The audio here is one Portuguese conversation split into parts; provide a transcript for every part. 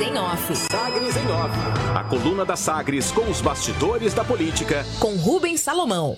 Sagres em Off. Sagres em Off. A coluna da Sagres com os bastidores da política. Com Rubens Salomão.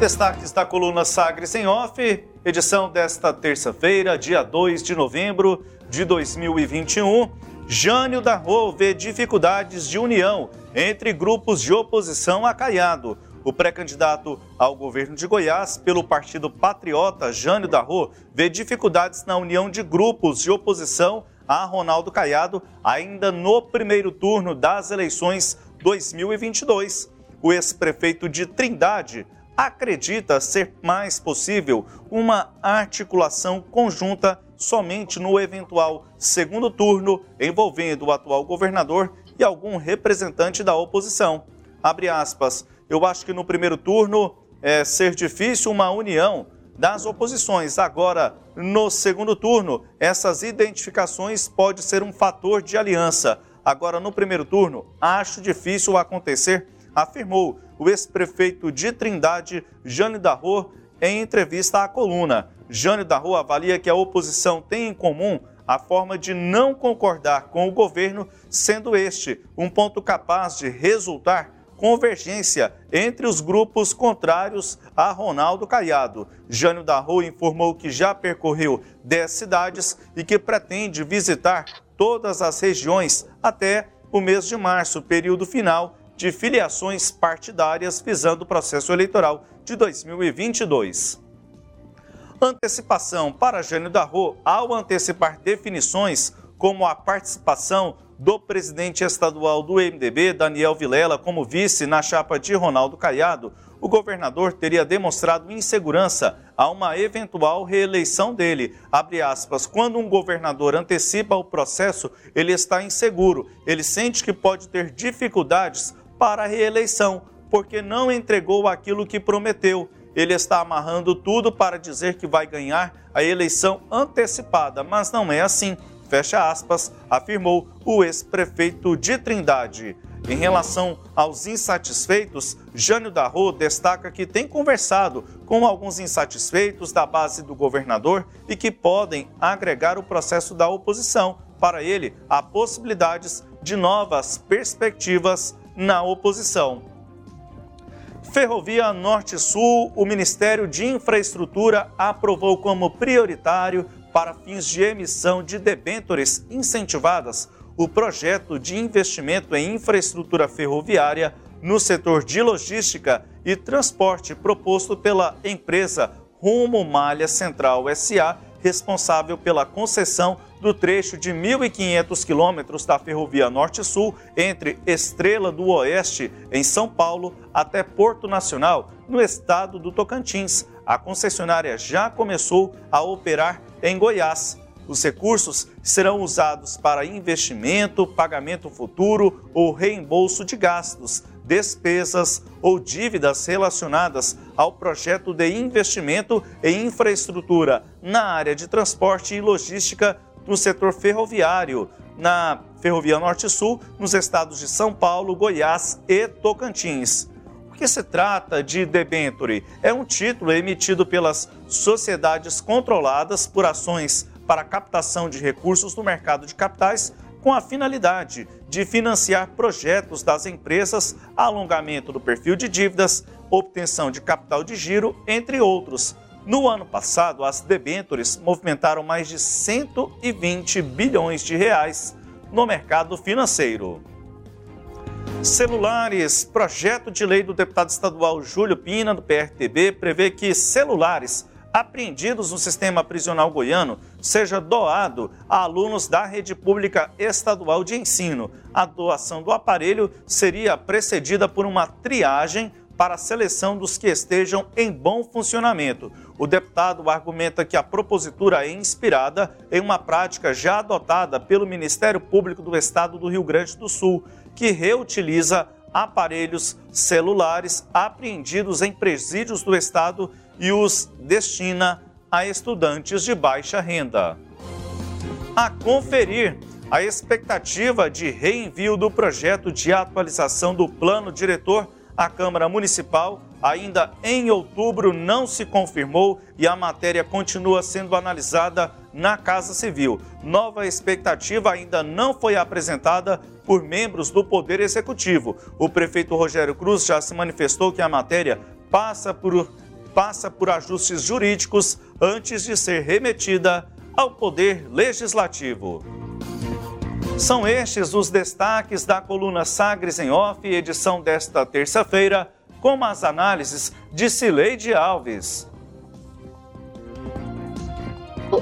Destaques da coluna Sagres em Off, edição desta terça-feira, dia 2 de novembro de 2021. Jânio da Rô vê dificuldades de união entre grupos de oposição a Caiado. O pré-candidato ao governo de Goiás pelo Partido Patriota, Jânio Darro, vê dificuldades na união de grupos de oposição a Ronaldo Caiado ainda no primeiro turno das eleições 2022. O ex-prefeito de Trindade acredita ser mais possível uma articulação conjunta somente no eventual segundo turno envolvendo o atual governador e algum representante da oposição. Abre aspas. Eu acho que no primeiro turno é ser difícil uma união das oposições. Agora, no segundo turno, essas identificações pode ser um fator de aliança. Agora, no primeiro turno, acho difícil acontecer, afirmou o ex-prefeito de Trindade, Jane Darro, em entrevista à coluna. Jane Darro avalia que a oposição tem em comum a forma de não concordar com o governo, sendo este um ponto capaz de resultar convergência entre os grupos contrários a Ronaldo Caiado. Jânio da Rua informou que já percorreu 10 cidades e que pretende visitar todas as regiões até o mês de março, período final de filiações partidárias visando o processo eleitoral de 2022. Antecipação para Jânio da Rua ao antecipar definições como a participação do presidente estadual do MDB, Daniel Vilela, como vice na chapa de Ronaldo Caiado, o governador teria demonstrado insegurança a uma eventual reeleição dele. Abre aspas, quando um governador antecipa o processo, ele está inseguro, ele sente que pode ter dificuldades para a reeleição, porque não entregou aquilo que prometeu. Ele está amarrando tudo para dizer que vai ganhar a eleição antecipada, mas não é assim fecha aspas, afirmou o ex-prefeito de Trindade. Em relação aos insatisfeitos, Jânio Darro destaca que tem conversado com alguns insatisfeitos da base do governador e que podem agregar o processo da oposição. Para ele, há possibilidades de novas perspectivas na oposição. Ferrovia Norte-Sul, o Ministério de Infraestrutura aprovou como prioritário para fins de emissão de debêntures incentivadas o projeto de investimento em infraestrutura ferroviária no setor de logística e transporte proposto pela empresa Rumo Malha Central SA, responsável pela concessão do trecho de 1.500 quilômetros da Ferrovia Norte-Sul entre Estrela do Oeste, em São Paulo, até Porto Nacional, no estado do Tocantins. A concessionária já começou a operar em Goiás. Os recursos serão usados para investimento, pagamento futuro ou reembolso de gastos, despesas ou dívidas relacionadas ao projeto de investimento em infraestrutura na área de transporte e logística no setor ferroviário, na Ferrovia Norte-Sul, nos estados de São Paulo, Goiás e Tocantins. Que se trata de debenture? É um título emitido pelas sociedades controladas por ações para captação de recursos no mercado de capitais com a finalidade de financiar projetos das empresas, alongamento do perfil de dívidas, obtenção de capital de giro, entre outros. No ano passado, as debêntures movimentaram mais de 120 bilhões de reais no mercado financeiro. Celulares. Projeto de lei do deputado estadual Júlio Pina, do PRTB, prevê que celulares apreendidos no sistema prisional goiano seja doado a alunos da rede pública estadual de ensino. A doação do aparelho seria precedida por uma triagem para a seleção dos que estejam em bom funcionamento. O deputado argumenta que a propositura é inspirada em uma prática já adotada pelo Ministério Público do Estado do Rio Grande do Sul, que reutiliza aparelhos celulares apreendidos em presídios do Estado e os destina a estudantes de baixa renda. A conferir a expectativa de reenvio do projeto de atualização do plano diretor à Câmara Municipal. Ainda em outubro não se confirmou e a matéria continua sendo analisada na Casa Civil. Nova expectativa ainda não foi apresentada por membros do Poder Executivo. O prefeito Rogério Cruz já se manifestou que a matéria passa por, passa por ajustes jurídicos antes de ser remetida ao Poder Legislativo. São estes os destaques da coluna Sagres em Off, edição desta terça-feira, com as análises de Cileide Alves.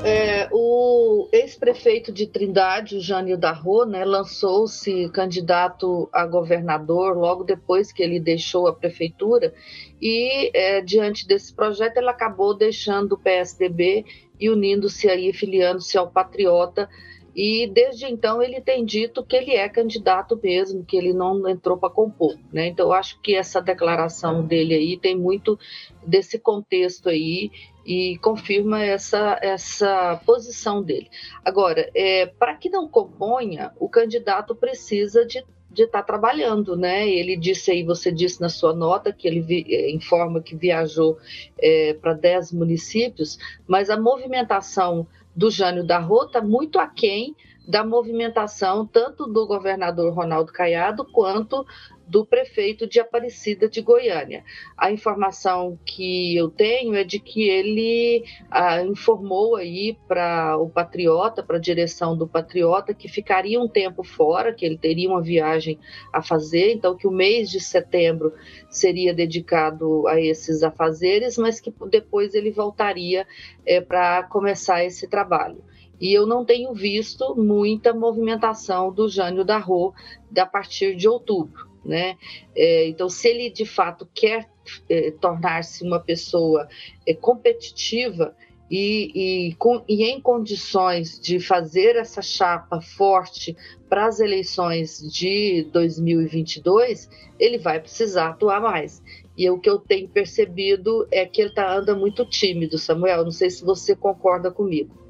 É, o ex-prefeito de Trindade, o Jânio Darro, né, lançou-se candidato a governador logo depois que ele deixou a prefeitura e, é, diante desse projeto, ele acabou deixando o PSDB e unindo-se aí, filiando-se ao Patriota, e desde então ele tem dito que ele é candidato mesmo, que ele não entrou para compor. Né? Então eu acho que essa declaração dele aí tem muito desse contexto aí e confirma essa, essa posição dele. Agora, é, para que não componha, o candidato precisa de de estar tá trabalhando, né? Ele disse aí, você disse na sua nota que ele vi, é, informa que viajou é, para 10 municípios, mas a movimentação do Jânio da Rota muito aquém da movimentação tanto do governador Ronaldo Caiado quanto do prefeito de Aparecida de Goiânia. A informação que eu tenho é de que ele ah, informou aí para o Patriota, para a direção do Patriota, que ficaria um tempo fora, que ele teria uma viagem a fazer, então que o mês de setembro seria dedicado a esses afazeres, mas que depois ele voltaria é, para começar esse trabalho e eu não tenho visto muita movimentação do Jânio Darro a partir de outubro. Né? É, então, se ele de fato quer é, tornar-se uma pessoa é, competitiva e, e, com, e, em condições de fazer essa chapa forte para as eleições de 2022, ele vai precisar atuar mais. E o que eu tenho percebido é que ele tá, anda muito tímido, Samuel. Não sei se você concorda comigo.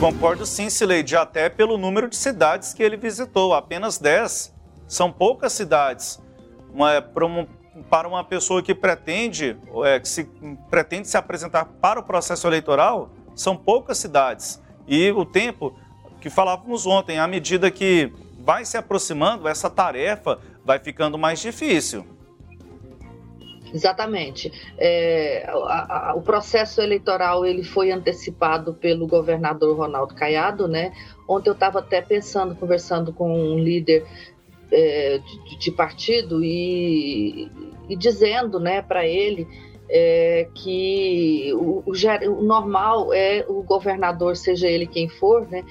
Concordo sim, Sileide, até pelo número de cidades que ele visitou, apenas 10. São poucas cidades. Uma, para, uma, para uma pessoa que pretende, é, que se, pretende se apresentar para o processo eleitoral, são poucas cidades. E o tempo que falávamos ontem, à medida que vai se aproximando, essa tarefa vai ficando mais difícil. Exatamente. É, a, a, o processo eleitoral ele foi antecipado pelo governador Ronaldo Caiado, né? Ontem eu estava até pensando, conversando com um líder é, de, de, partido e, e dizendo, né, para ele é, que o, o, o, normal é o governador, seja ele quem for, né,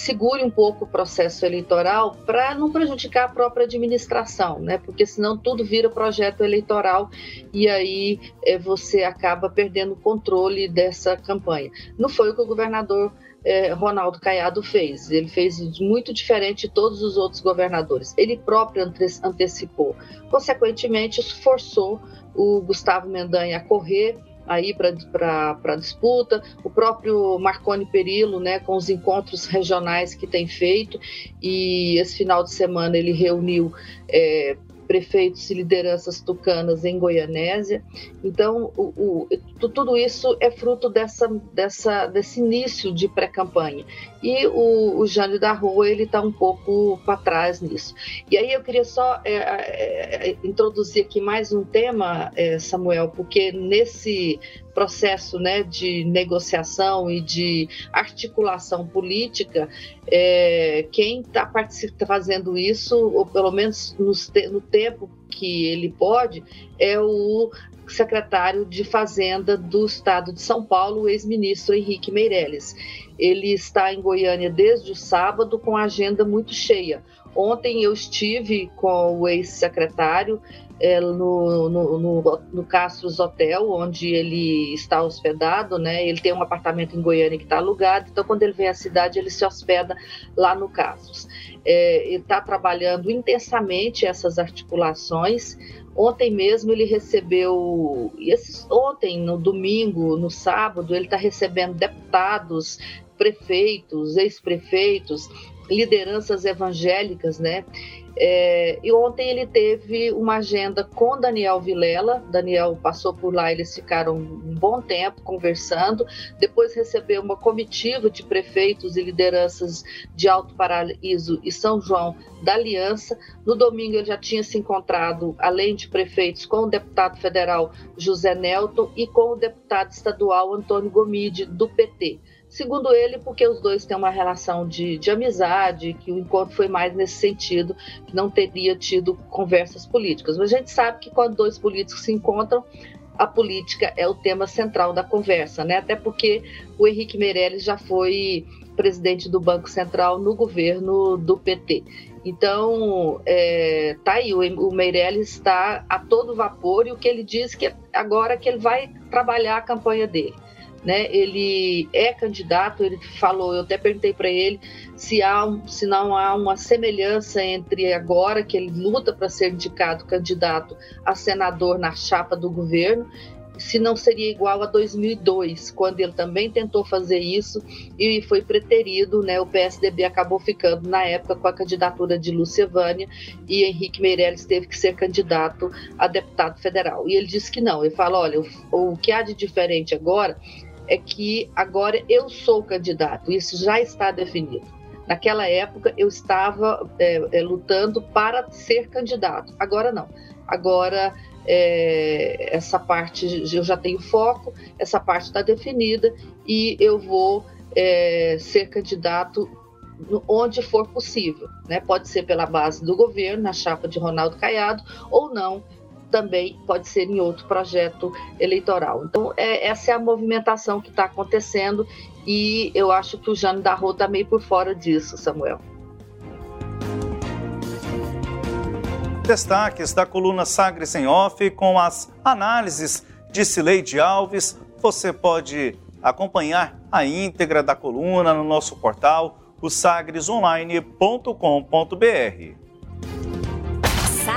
segure um pouco o processo eleitoral para não prejudicar a própria administração, né? Porque senão tudo vira projeto eleitoral e aí é, você acaba perdendo o controle dessa campanha. Não foi o que o governador é, Ronaldo Caiado fez. Ele fez muito diferente de todos os outros governadores. Ele próprio antecipou. Consequentemente, isso forçou o Gustavo Mendanha a correr aí para disputa, o próprio Marconi Perillo, né, com os encontros regionais que tem feito, e esse final de semana ele reuniu é, prefeitos e lideranças tucanas em Goianésia. Então, o, o, tudo isso é fruto dessa, dessa, desse início de pré-campanha. E o, o Jânio da Rua ele está um pouco para trás nisso. E aí eu queria só é, é, é, introduzir aqui mais um tema, é, Samuel, porque nesse processo né, de negociação e de articulação política, é, quem está fazendo isso, ou pelo menos no, no tempo que ele pode, é o secretário de Fazenda do Estado de São Paulo, o ex-ministro Henrique Meirelles. Ele está em Goiânia desde o sábado com a agenda muito cheia. Ontem eu estive com o ex-secretário é, no, no, no, no Castros Hotel, onde ele está hospedado, né? Ele tem um apartamento em Goiânia que está alugado, então quando ele vem à cidade, ele se hospeda lá no Castros. É, ele está trabalhando intensamente essas articulações. Ontem mesmo ele recebeu, ontem, no domingo, no sábado, ele está recebendo deputados, prefeitos, ex-prefeitos, lideranças evangélicas, né? É, e ontem ele teve uma agenda com Daniel Vilela. Daniel passou por lá, eles ficaram um bom tempo conversando. Depois recebeu uma comitiva de prefeitos e lideranças de Alto Paraíso e São João da Aliança. No domingo ele já tinha se encontrado, além de prefeitos, com o deputado federal José Nelton e com o deputado estadual Antônio Gomide, do PT. Segundo ele, porque os dois têm uma relação de, de amizade, que o encontro foi mais nesse sentido, que não teria tido conversas políticas. Mas a gente sabe que quando dois políticos se encontram, a política é o tema central da conversa, né? Até porque o Henrique Meirelles já foi presidente do Banco Central no governo do PT. Então, é, tá aí, o, Meirelles está a todo vapor e o que ele diz que agora que ele vai trabalhar a campanha dele né? Ele é candidato, ele falou, eu até perguntei para ele se há se não há uma semelhança entre agora que ele luta para ser indicado candidato a senador na chapa do governo se não seria igual a 2002, quando ele também tentou fazer isso e foi preterido, né? O PSDB acabou ficando na época com a candidatura de Lúcia Vânia e Henrique Meirelles teve que ser candidato a deputado federal. E ele disse que não. Ele fala, olha, o, o que há de diferente agora é que agora eu sou candidato, isso já está definido. Naquela época eu estava é, é, lutando para ser candidato, agora não. Agora é, essa parte eu já tenho foco, essa parte está definida e eu vou é, ser candidato onde for possível. Né? Pode ser pela base do governo, na chapa de Ronaldo Caiado, ou não também pode ser em outro projeto eleitoral. Então, é, essa é a movimentação que está acontecendo e eu acho que o Jânio da Rô está meio por fora disso, Samuel. Destaques da coluna Sagres em Off com as análises de Cileide Alves. Você pode acompanhar a íntegra da coluna no nosso portal, o sagresonline.com.br.